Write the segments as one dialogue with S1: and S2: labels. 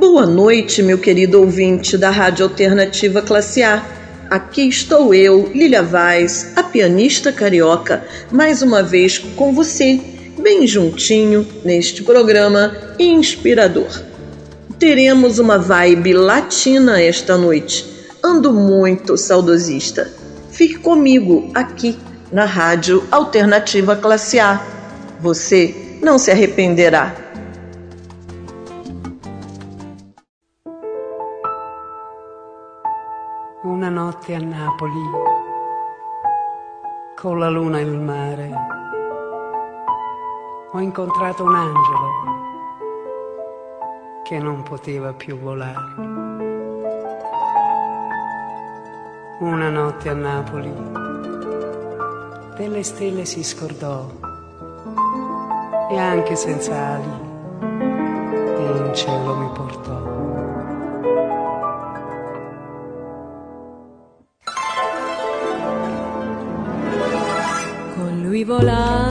S1: Boa noite, meu querido ouvinte da Rádio Alternativa Classe A. Aqui estou eu, Lilia Vaz, a pianista carioca, mais uma vez com você, bem juntinho, neste programa inspirador. Teremos uma vibe latina esta noite. Ando muito saudosista. Fique comigo aqui na Rádio Alternativa Classe A. Você não se arrependerá.
S2: Notte a Napoli, con la luna e il mare, ho incontrato un angelo che non poteva più volare. Una notte a Napoli, delle stelle si scordò e anche senza ali in cielo mi portò.
S3: Volando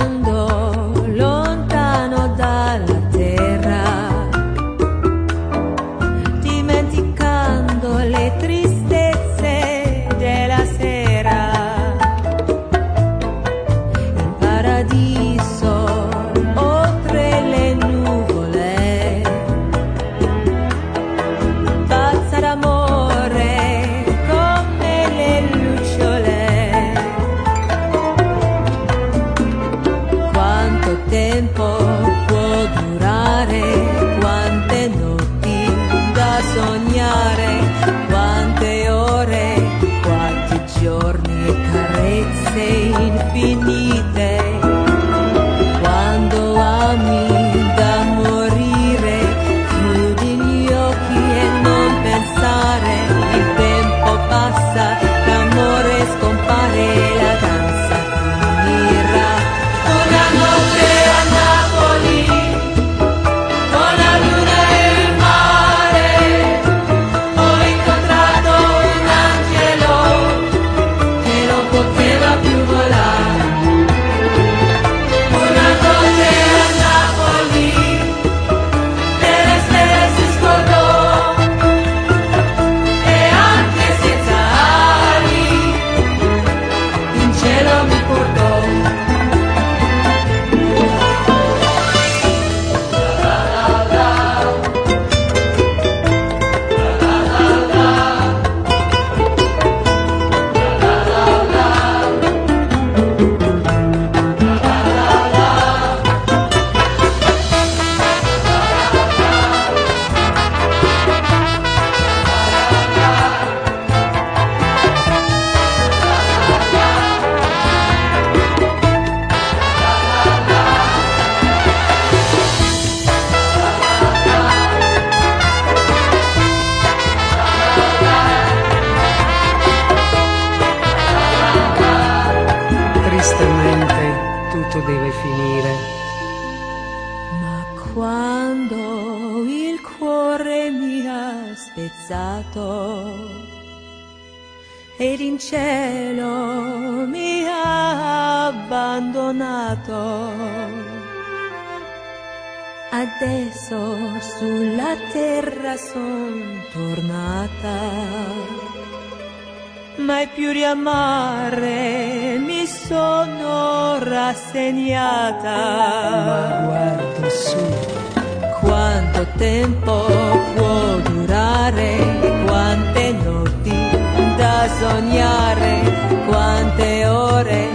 S3: sognare? Quante ore?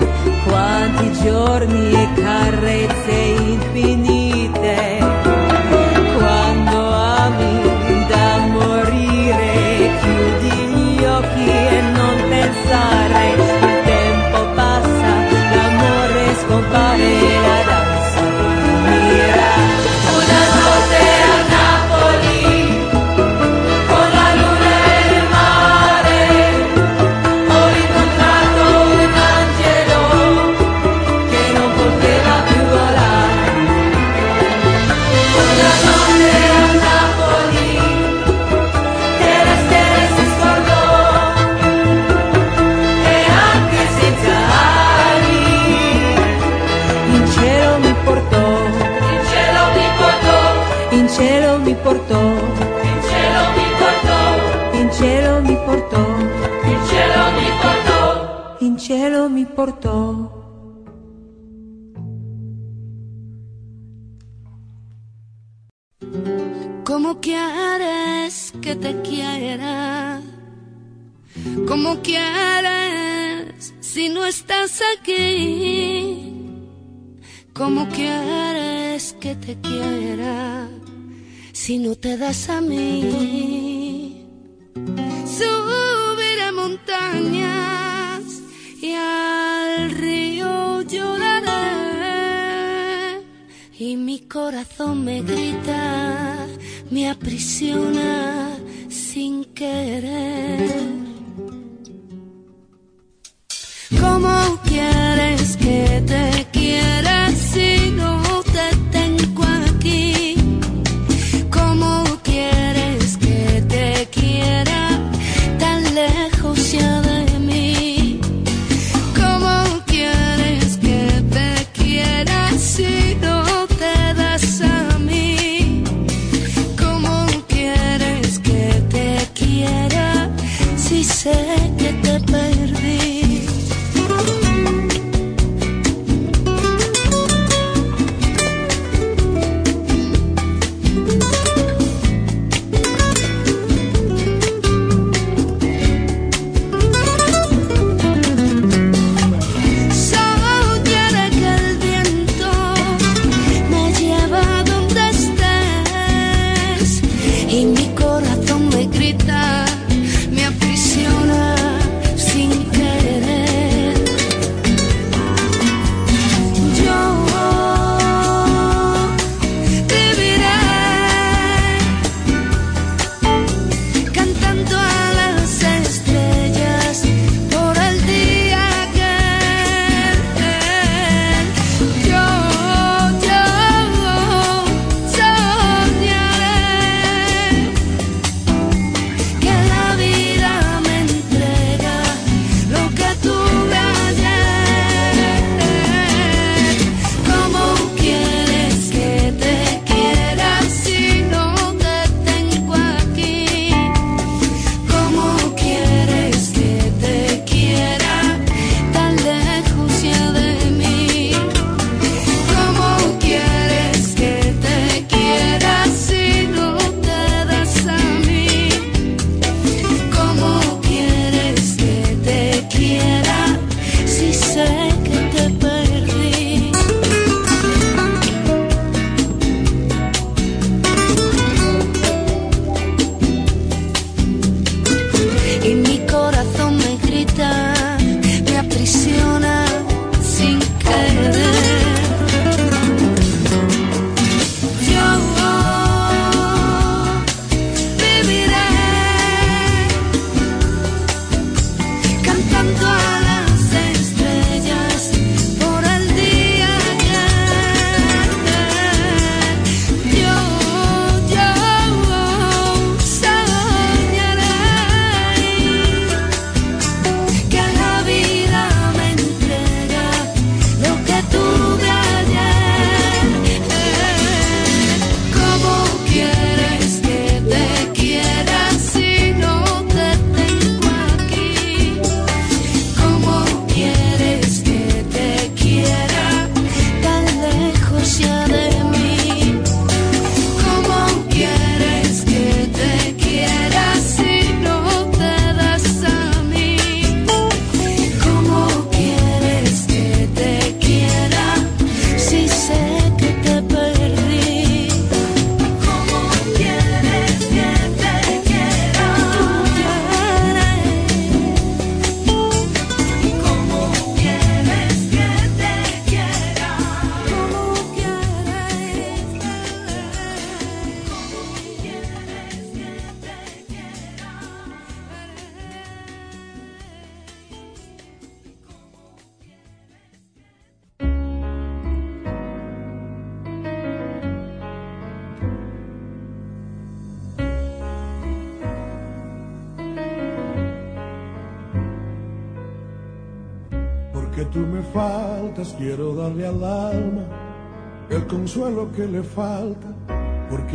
S3: Quanti giorni e carezze infinite? Quando ami da morire, chiudi gli occhi e non pensare. Il tempo passa, l'amore scompare,
S4: te quiera como quieres si no estás aquí. Como quieres que te quiera si no te das a mí. Subir a montañas y al río lloraré y mi corazón me grita, me aprisiona sin querer.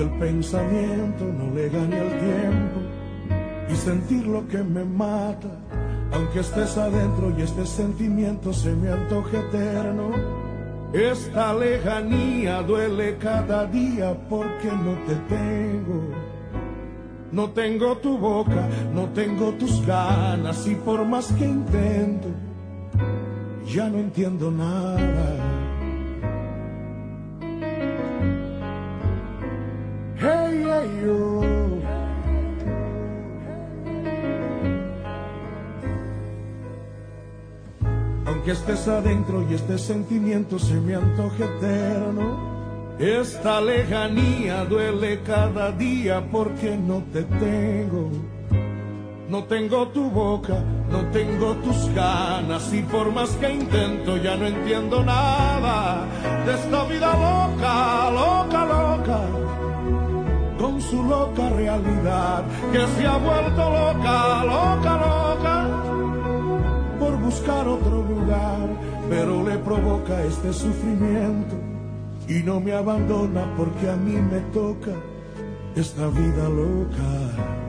S4: el
S5: pensamiento no le gane al tiempo y sentir lo que me mata, aunque estés adentro y este sentimiento se me antoje eterno. Esta lejanía duele cada día porque no te tengo. No tengo tu boca, no tengo tus ganas y por más que intento, ya no entiendo nada. Aunque estés adentro y este sentimiento se me antoje eterno, esta lejanía duele cada día porque no te tengo. No tengo tu boca, no tengo tus ganas y por más que intento ya no entiendo nada de esta vida loca, loca, loca, con su loca realidad que se ha vuelto loca, loca, loca, por buscar otro lugar, pero le provoca este sufrimiento y no me abandona porque a mí me toca esta vida loca.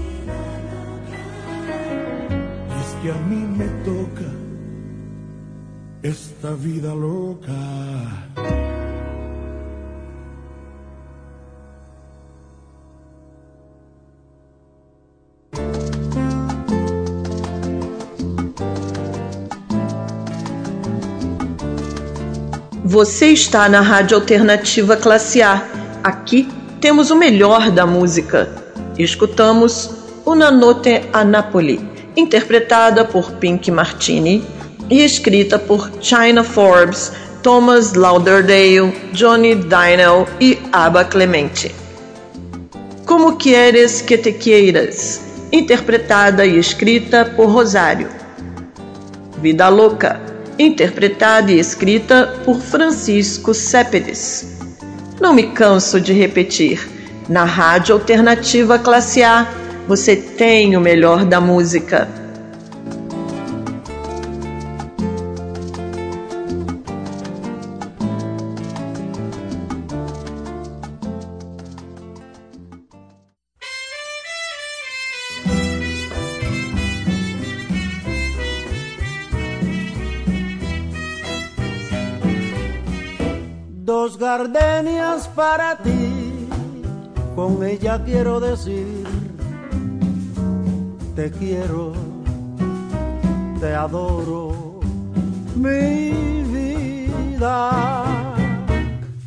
S5: Que a mí me toca esta vida loca.
S1: Você está na Rádio Alternativa Classe A. Aqui temos o melhor da música. Escutamos Una Notte a Napoli, interpretada por Pink Martini e escrita por China Forbes, Thomas Lauderdale, Johnny Dynel e Aba Clemente. Como Quieres Que Te Queiras, interpretada e escrita por Rosário. Vida Louca, interpretada e escrita por Francisco Cépedes. Não me canso de repetir, na Rádio Alternativa Classe A, você tem o melhor da música.
S6: Dos gardenias para ti, con ella quiero decir, te quiero, te adoro, mi vida.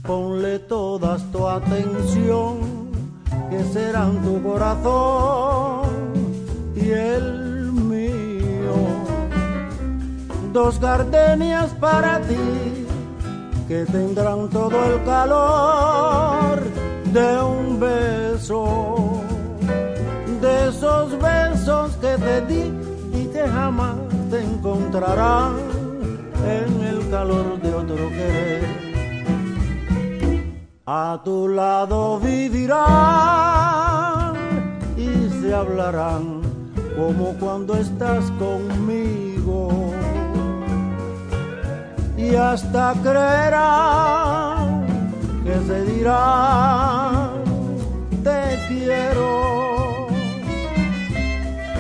S6: Ponle toda tu atención, que serán tu corazón y el mío. Dos gardenias para ti que tendrán todo el calor de un beso, y que jamás te encontrarán en el calor de otro querer. A tu lado vivirán y se hablarán como cuando estás conmigo y hasta creerán que se dirán te quiero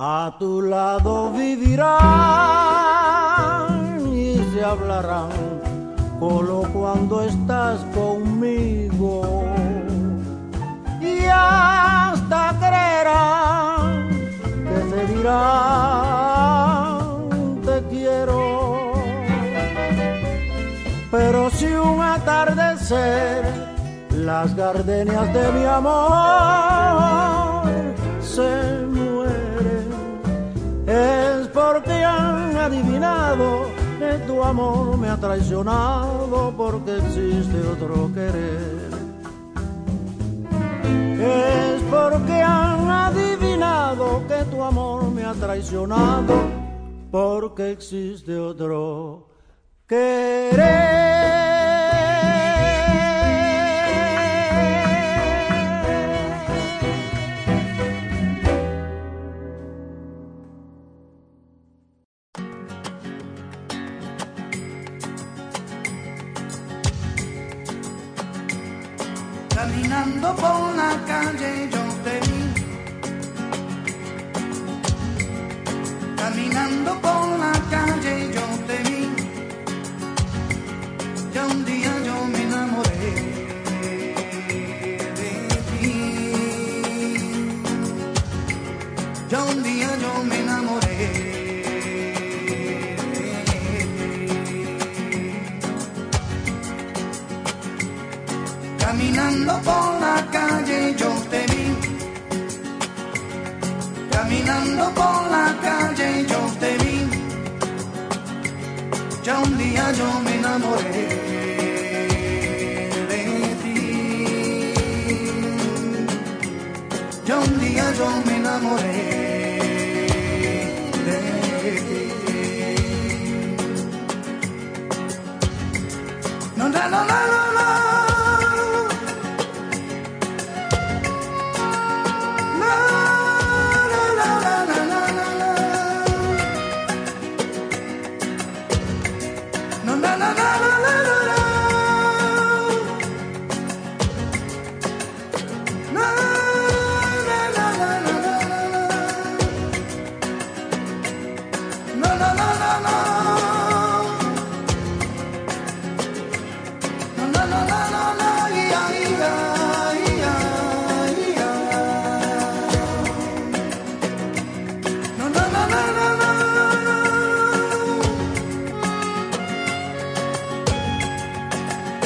S6: A tu lado vivirán y se hablarán solo cuando estás conmigo. Y hasta creerán que te dirán te quiero. Pero si un atardecer las gardenias de mi amor se es porque han adivinado que tu amor me ha traicionado porque existe otro querer. Es porque han adivinado que tu amor me ha traicionado porque existe otro querer.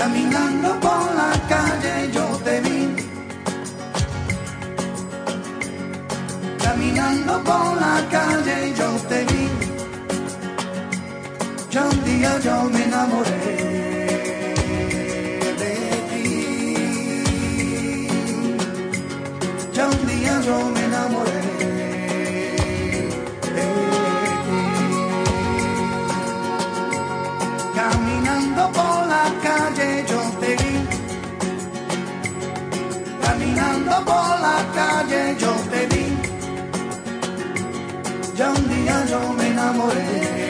S7: Caminando por la calle yo te vi. Caminando por la calle yo te vi. Ya un día yo me enamoré de ti. Un día yo me enamoré de ti. Caminando por la calle por la calle yo te vi. Ya un día yo me enamoré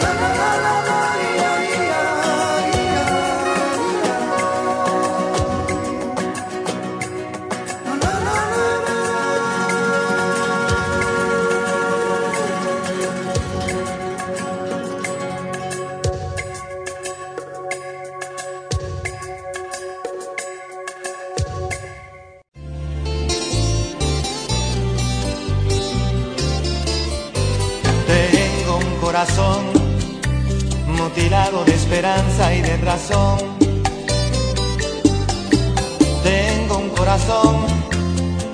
S8: love.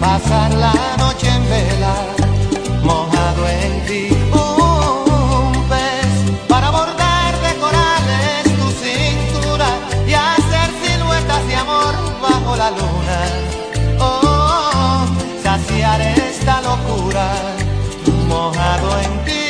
S8: pasar la noche en vela, mojado en ti. Un pez para bordar de corales tu cintura y hacer siluetas de amor bajo la luna. Oh, saciar esta locura mojado en ti.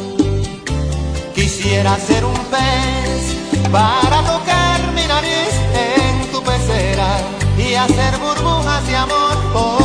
S8: Quisiera ser un pez para tocar mi nariz en tu pecera y hacer burbujas de amor por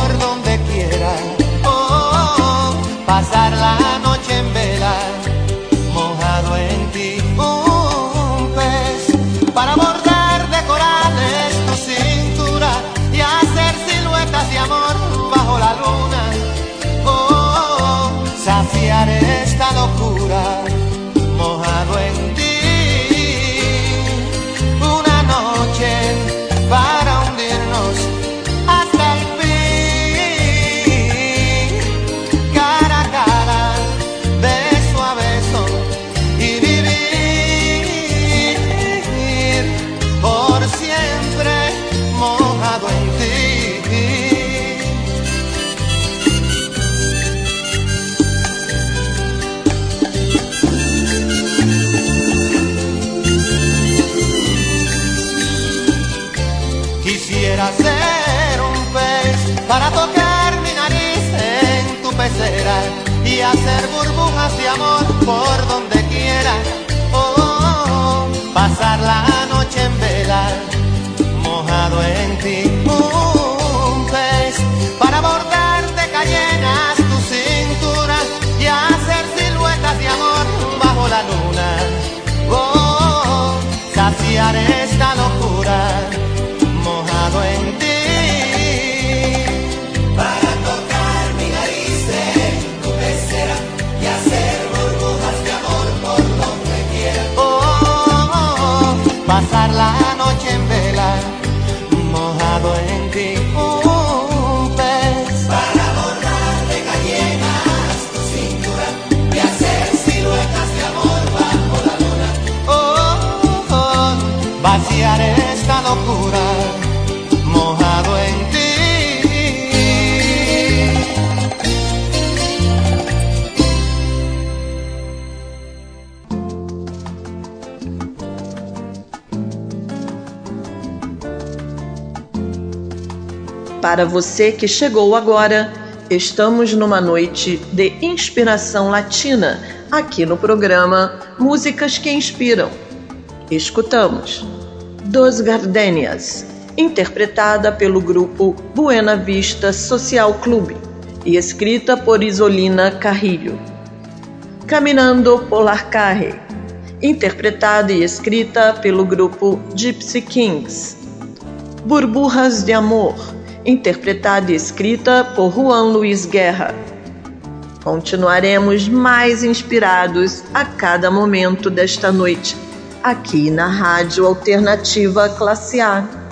S8: y hacer burbujas de amor
S1: Para você que chegou agora, estamos numa noite de inspiração latina aqui no programa Músicas que Inspiram. Escutamos Dos Gardenias, interpretada pelo grupo Buena Vista Social Clube e escrita por Isolina Carrillo. Caminando Polar Carre, interpretada e escrita pelo grupo Gypsy Kings. Burburras de Amor, interpretada e escrita por Juan Luiz Guerra. Continuaremos mais inspirados a cada momento desta noite, aqui na Rádio Alternativa Classe A.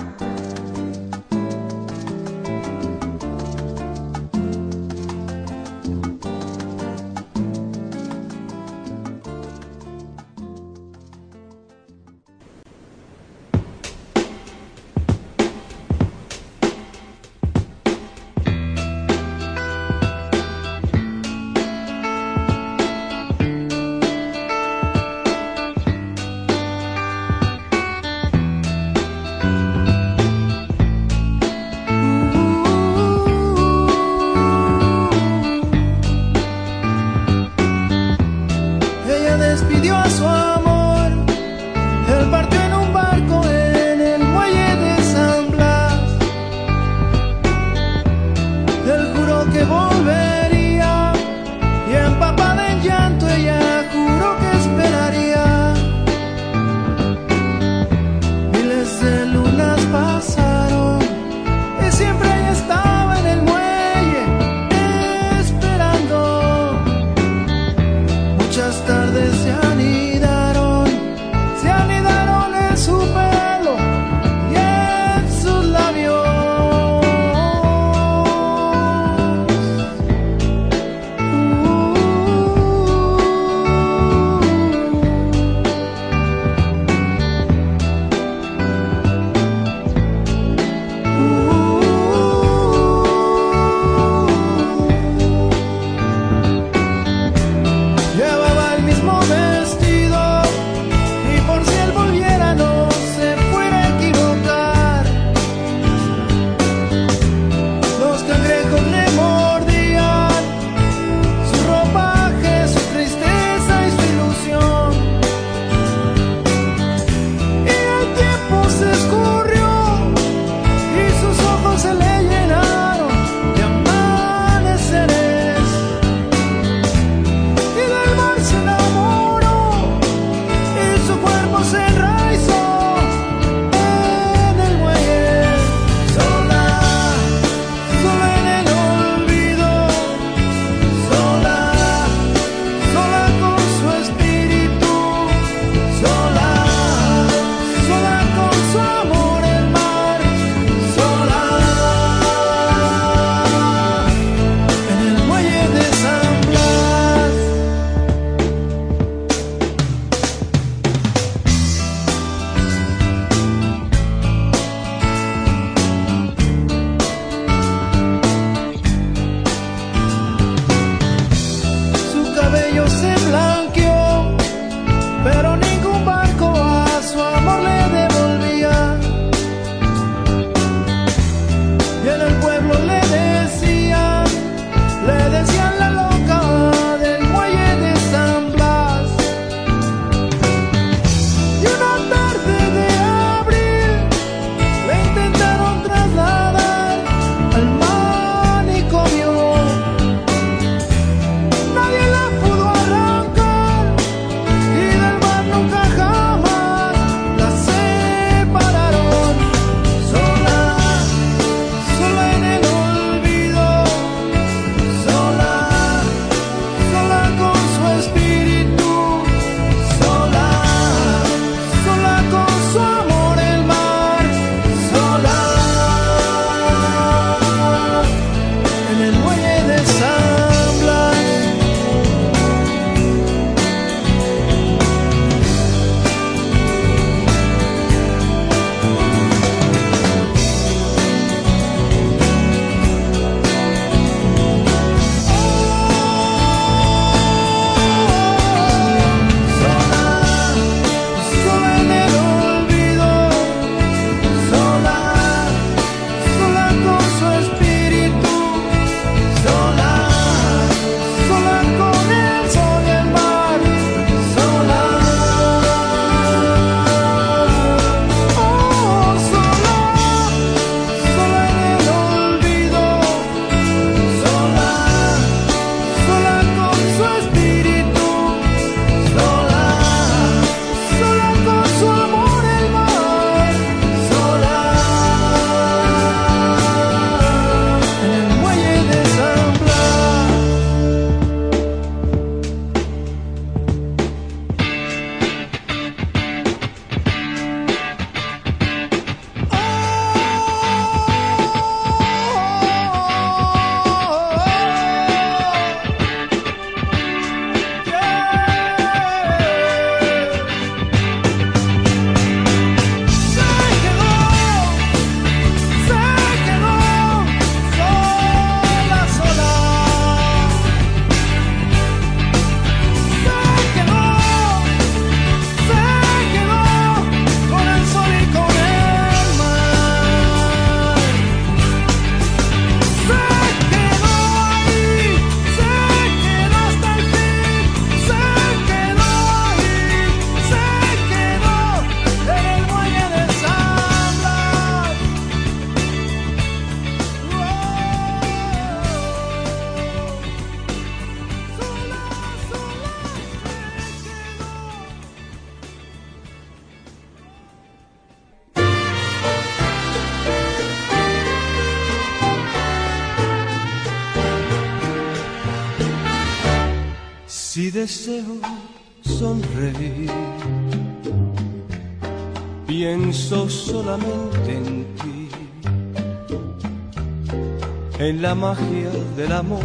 S9: magia del amor,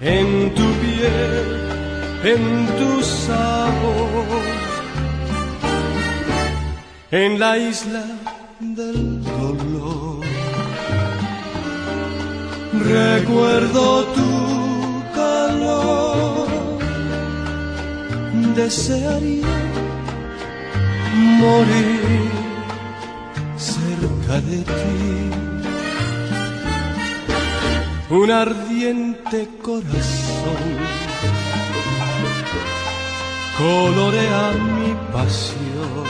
S9: en tu piel, en tu sabor, en la isla del dolor. Recuerdo tu calor, desearía morir cerca de ti. Un ardiente corazón colorea mi pasión,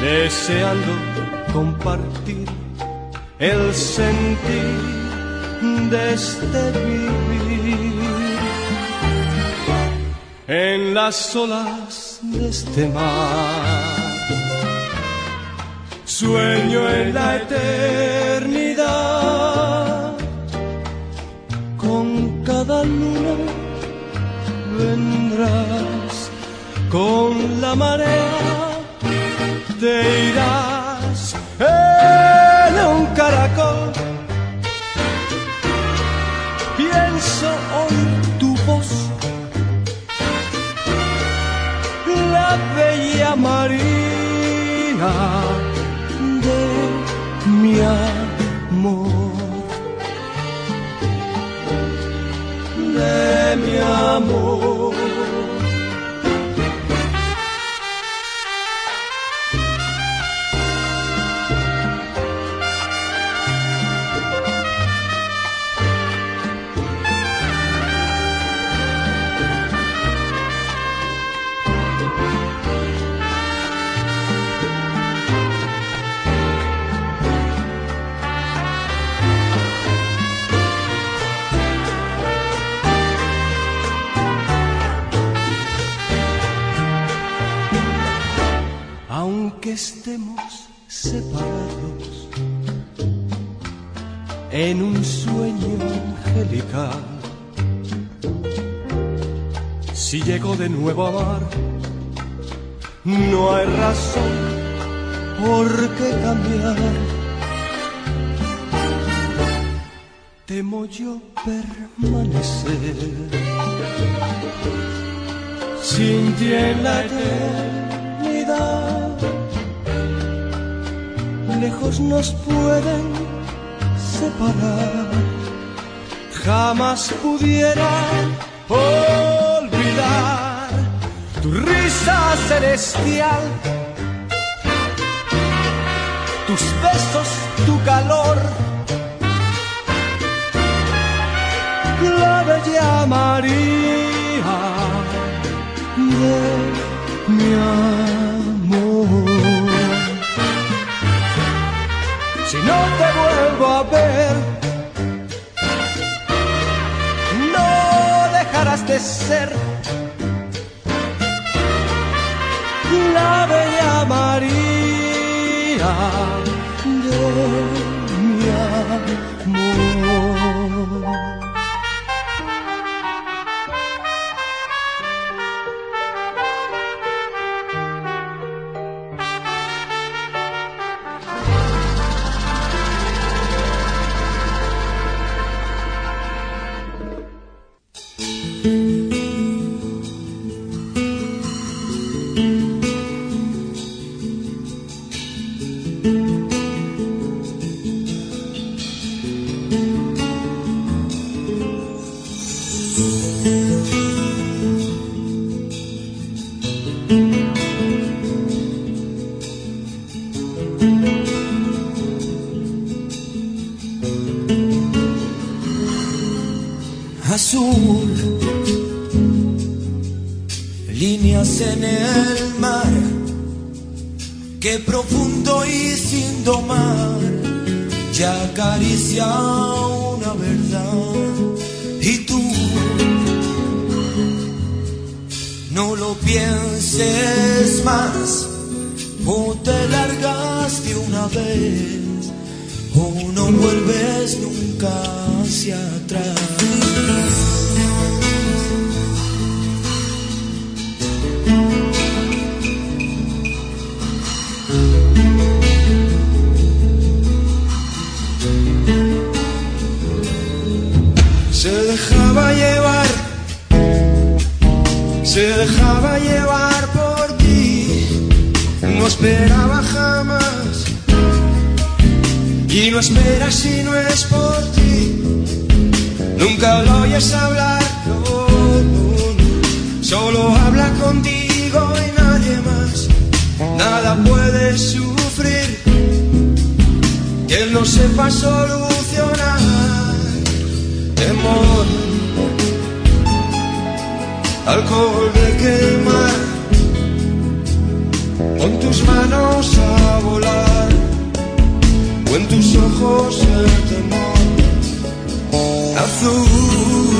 S9: deseando compartir el sentir de este vivir en las olas de este mar. Sueño en la eternidad, cada luna vendrás, con la marea te irás en un caracol. Pienso oír tu voz, la bella María amor. Estemos separados en un sueño angelical. Si llego de nuevo a amar, no hay razón por qué cambiar. Temo yo permanecer sin ti en la eternidad lejos nos pueden separar. Jamás pudiera olvidar tu risa celestial, tus besos, tu calor. La bella María de mi amor. No dejarás de ser
S10: si no es por ti. Nunca lo oyes hablar, solo habla contigo y nadie más. Nada puede sufrir que él no sepa solucionar. Temor, alcohol de quemar, con tus manos a volar o en tus ojos el temor azul.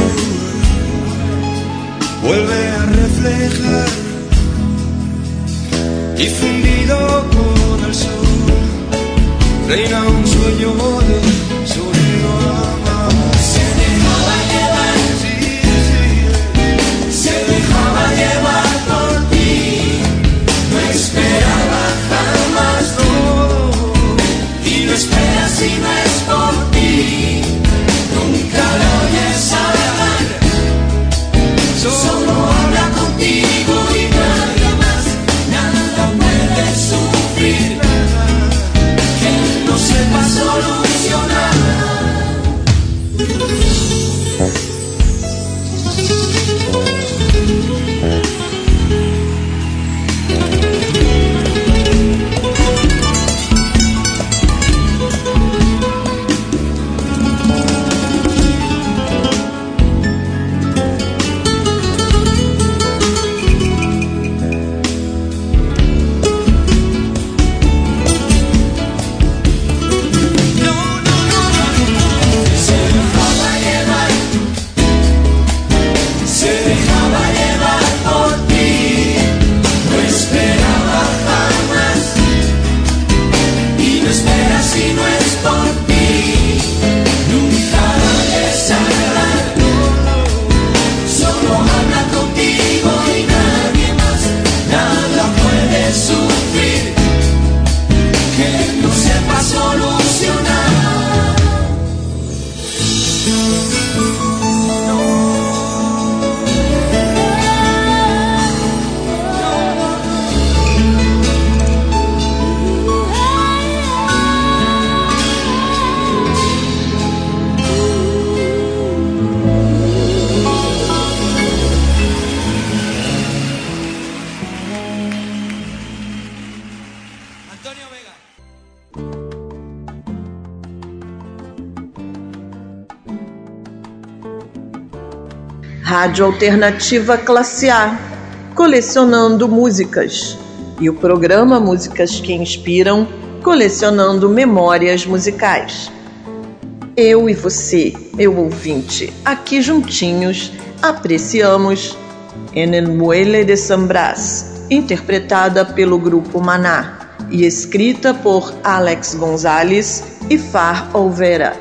S10: Vuelve a reflejar. Y fundido con el sol reina un sueño de
S1: Rádio Alternativa Classe A, colecionando músicas. E o programa Músicas que Inspiram, colecionando memórias musicais. Eu e você, meu ouvinte, aqui juntinhos, apreciamos En el Muelle de San Brás, interpretada pelo grupo Maná e escrita por Alex Gonzalez e Far Olvera.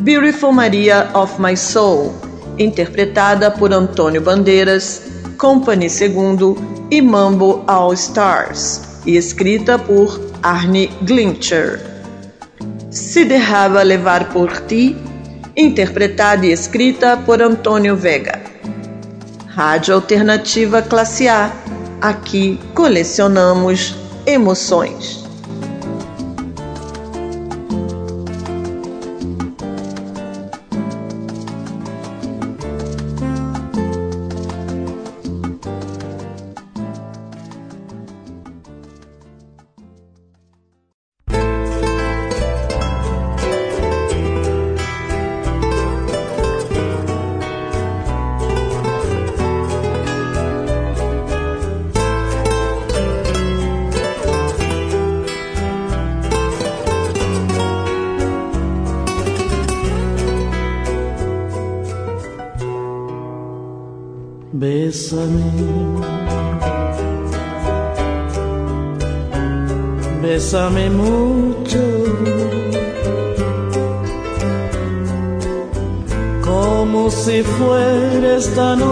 S1: Beautiful Maria of My Soul, interpretada por Antônio Bandeiras, Company II e Mambo All Stars, e escrita por Arne Glincher. Se Derraba Levar por Ti, interpretada e escrita por Antônio Vega. Rádio Alternativa Classe A. Aqui colecionamos emoções.
S11: Mucho. Como si fuera esta noche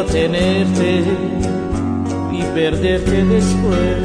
S11: tenerte y perderte después.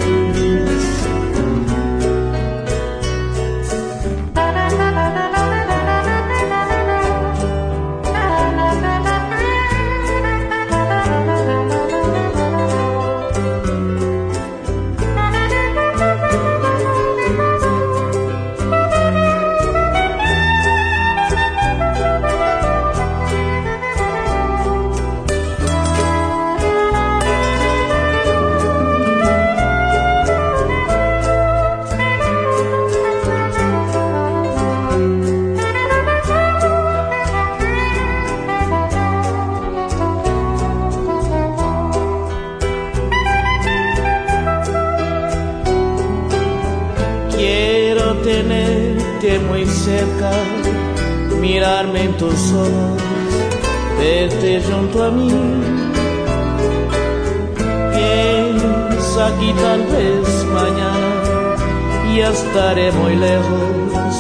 S11: estaré muy lejos,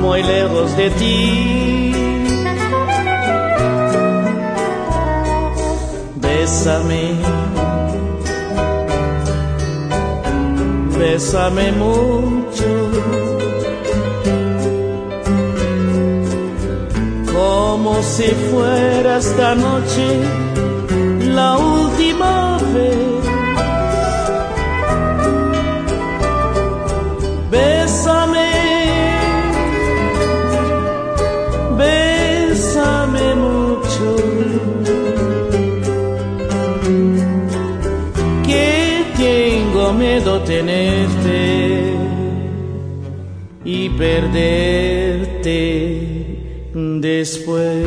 S11: muy lejos de ti. Bésame, bésame mucho. Como si fuera esta noche la última vez. tenerte y perderte después.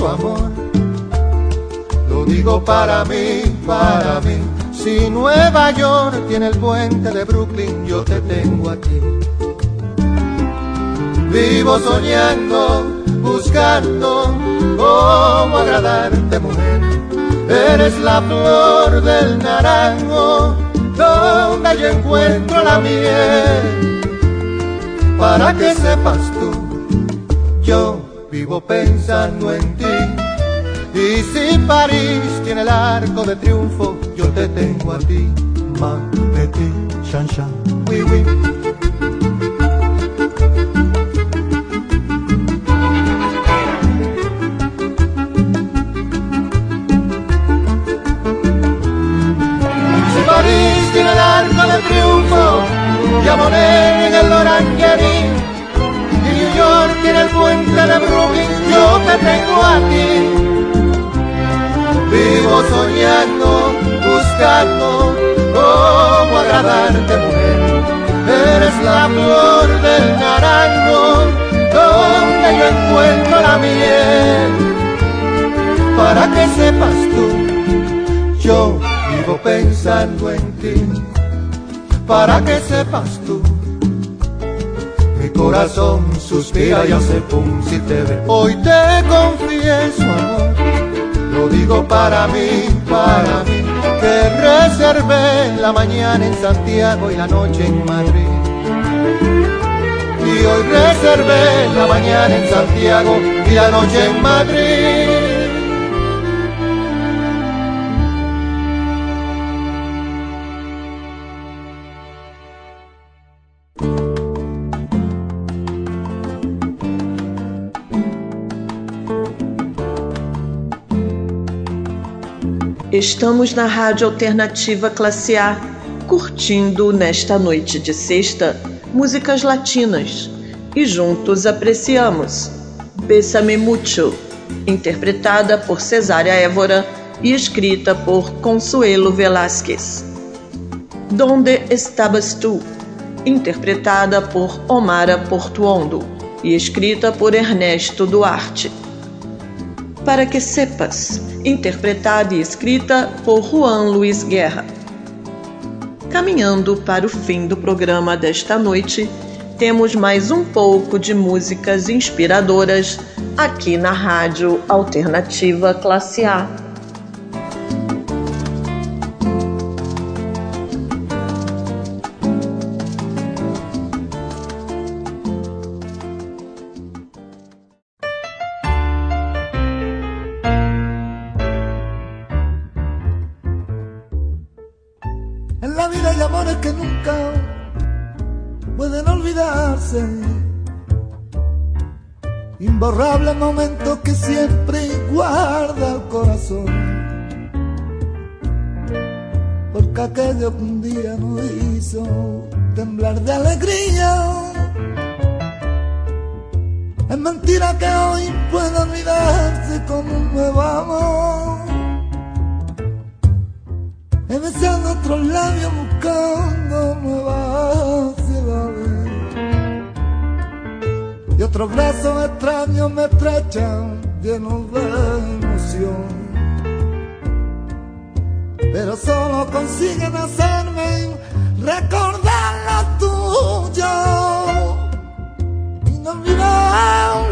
S12: Confieso amor, lo digo para mí, para mí. Si Nueva York tiene el puente de Brooklyn, yo te tengo aquí. Vivo soñando, buscando cómo agradarte, mujer. Eres la flor del naranjo donde yo encuentro la miel. Para que sepas tú, pensando en ti. Y si París tiene el arco de triunfo, yo te tengo a ti, ma, de ti, shan, shan, oui, oui. Te tengo a ti. Vivo soñando, buscando cómo agradarte, mujer. Eres la flor del naranjo donde yo encuentro la miel. Para que sepas tú, yo vivo pensando en ti. Para que sepas tú, mi corazón suspira y hace pum si te ve. Hoy te confieso, amor lo digo para mí, para mí, que reservé la mañana en Santiago y la noche en Madrid. Y hoy reservé la mañana en Santiago y la noche en Madrid.
S1: Estamos na Rádio Alternativa Classe A, curtindo nesta noite de sexta músicas latinas e juntos apreciamos Bésame Mucho, interpretada por Cesária Évora e escrita por Consuelo Velázquez. Donde Estabas Tu, interpretada por Omara Portuondo e escrita por Ernesto Duarte. Para que sepas, interpretada e escrita por Juan Luiz Guerra. Caminhando para o fim do programa desta noite, temos mais um pouco de músicas inspiradoras aqui na Rádio Alternativa Classe A.
S13: un día nos hizo temblar de alegría. Es mentira que hoy pueda olvidarse con un nuevo amor. He besado otros labios buscando nuevas ciudades Y otros brazos extraños me estrechan llenos de emoción Pero solo consiguen hacerme recordar lo tuyo. Inolvidablemente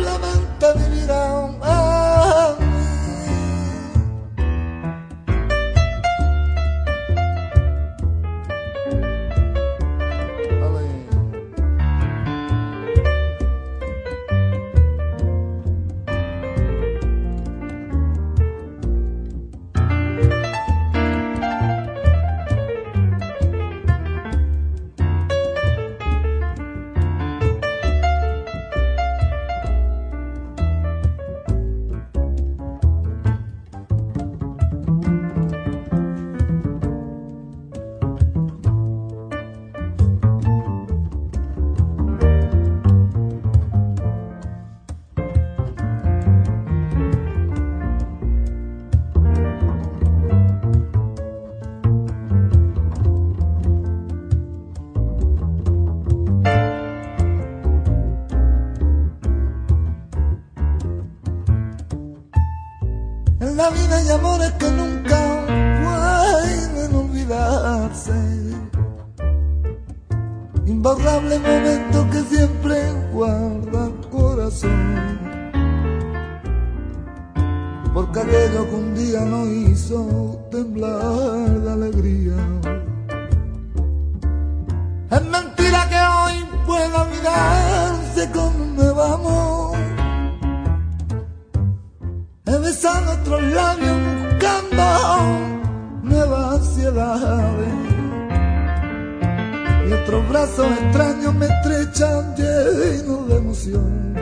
S13: otros brazos extraños me estrechan llenos de emoción.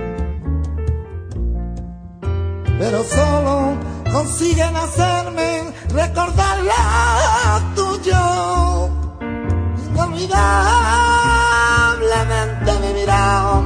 S13: Pero solo consiguen hacerme recordar lo tuyo. Inolvidablemente vivirán en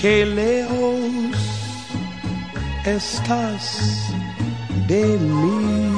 S14: Qué lejos estás de mí.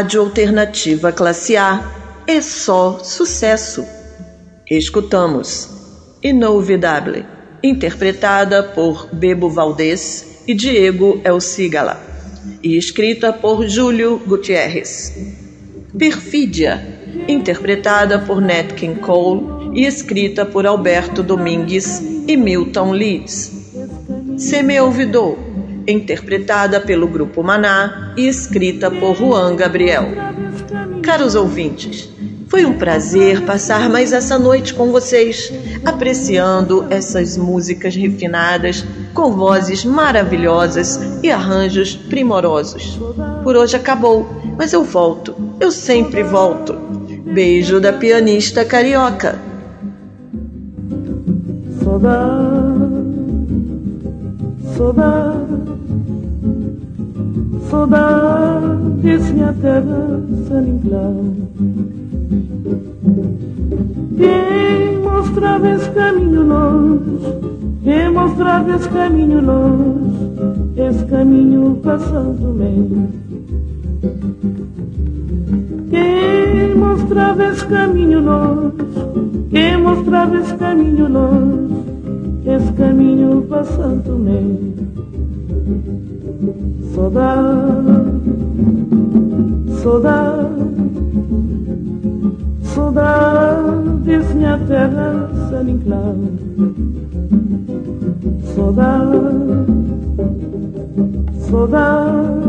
S1: Rádio Alternativa Classe A é só sucesso. Escutamos Inovidable, interpretada por Bebo Valdez e Diego El Cigala, e escrita por Júlio Gutierrez. Perfídia, interpretada por Nat King Cole e escrita por Alberto Domingues e Milton Leeds. Se me ouvidou, interpretada pelo grupo Maná e escrita por Juan Gabriel. Caros ouvintes, foi um prazer passar mais essa noite com vocês, apreciando essas músicas refinadas, com vozes maravilhosas e arranjos primorosos. Por hoje acabou, mas eu volto, eu sempre volto. Beijo da pianista carioca.
S15: Saudade, saudade, saudades minha terra San Quem mostrava esse caminho longe, quem mostrava esse caminho longe, esse caminho passando-me. Quem mostrava esse caminho longe, quem mostrava esse caminho longe, esse caminho passando-me. Saudade, saudade, saudades minha terra San Inclán. Saudade, saudade,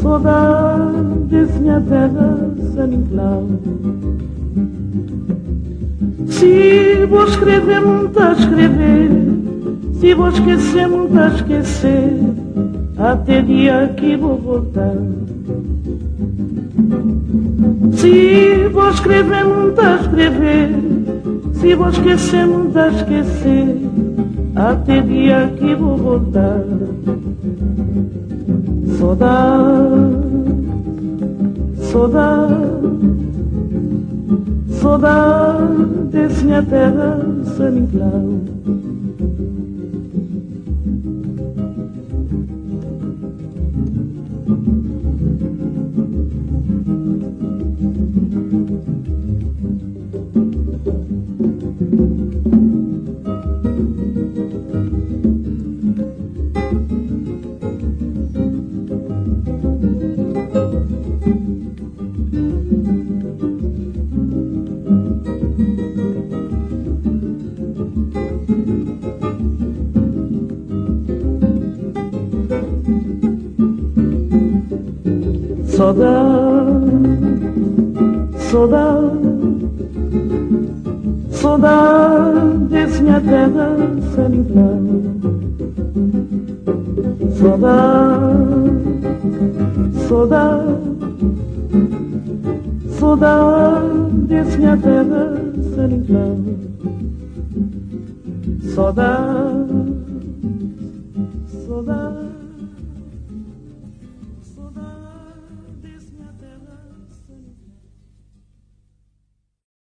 S15: saudades minha terra San Inclán. Se vou escrever, muito a escrever. Se vou esquecer, muito a esquecer. Até dia que vou voltar. Se vou escrever, muito a escrever. Se vou esquecer, muito a esquecer. Até dia que vou voltar. Saudade, saudade. Saudades minha terra San Inclán.